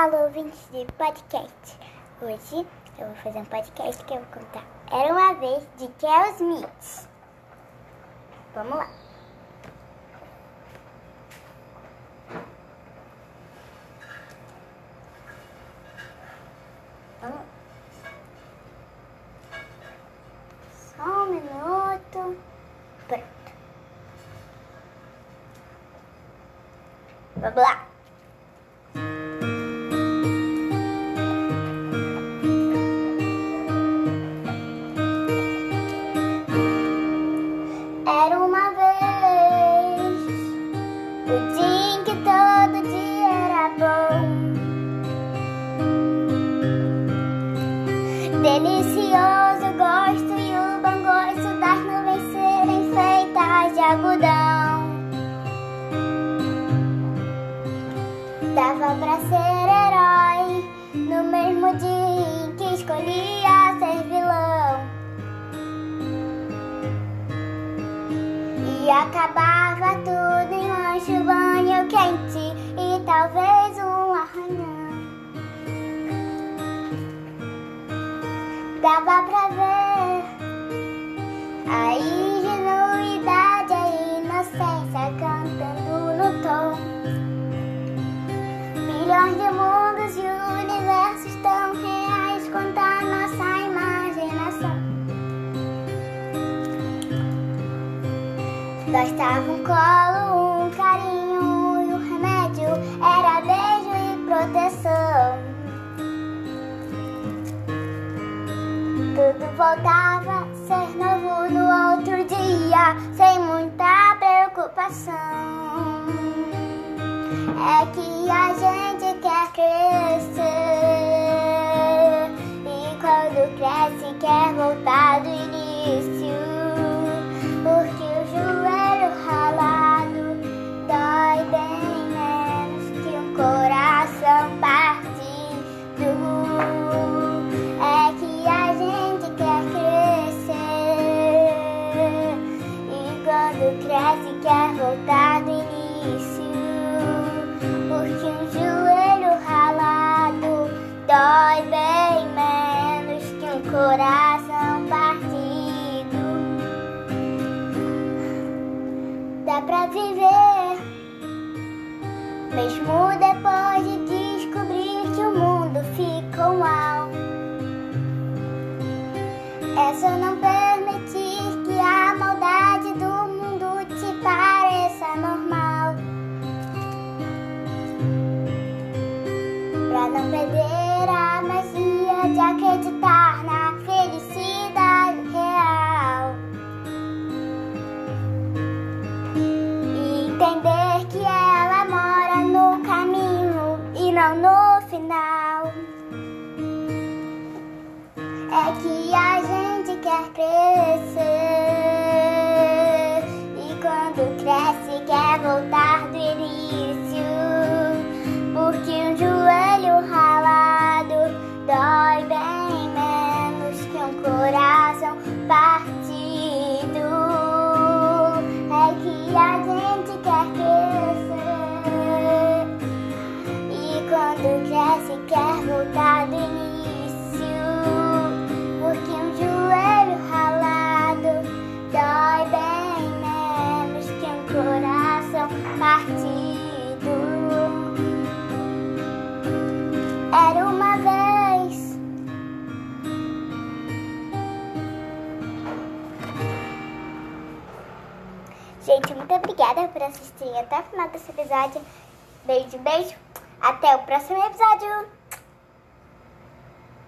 Alô, ouvintes de podcast. Hoje eu vou fazer um podcast que eu vou contar. Era uma vez de Kel Smith. Vamos lá. Vamos. Só um minuto. Pronto. Vamos lá. Delicioso gosto e o bom gosto das nuvens serem feitas de algodão. Dava pra ser herói no mesmo dia em que escolhia ser vilão. E acabava De mundos e universos tão reais quanto a nossa imaginação. Bastava um colo, um carinho e o remédio era beijo e proteção. Tudo voltava a ser novo voltar do início. Porque um joelho ralado dói bem menos que um coração partido. Dá pra viver, mesmo depois de descobrir que o mundo ficou mal. É só não permitir não perder a magia de acreditar na felicidade real. E entender que ela mora no caminho e não no final. É que Gente, muito obrigada por assistirem até o final desse episódio. Beijo, beijo. Até o próximo episódio.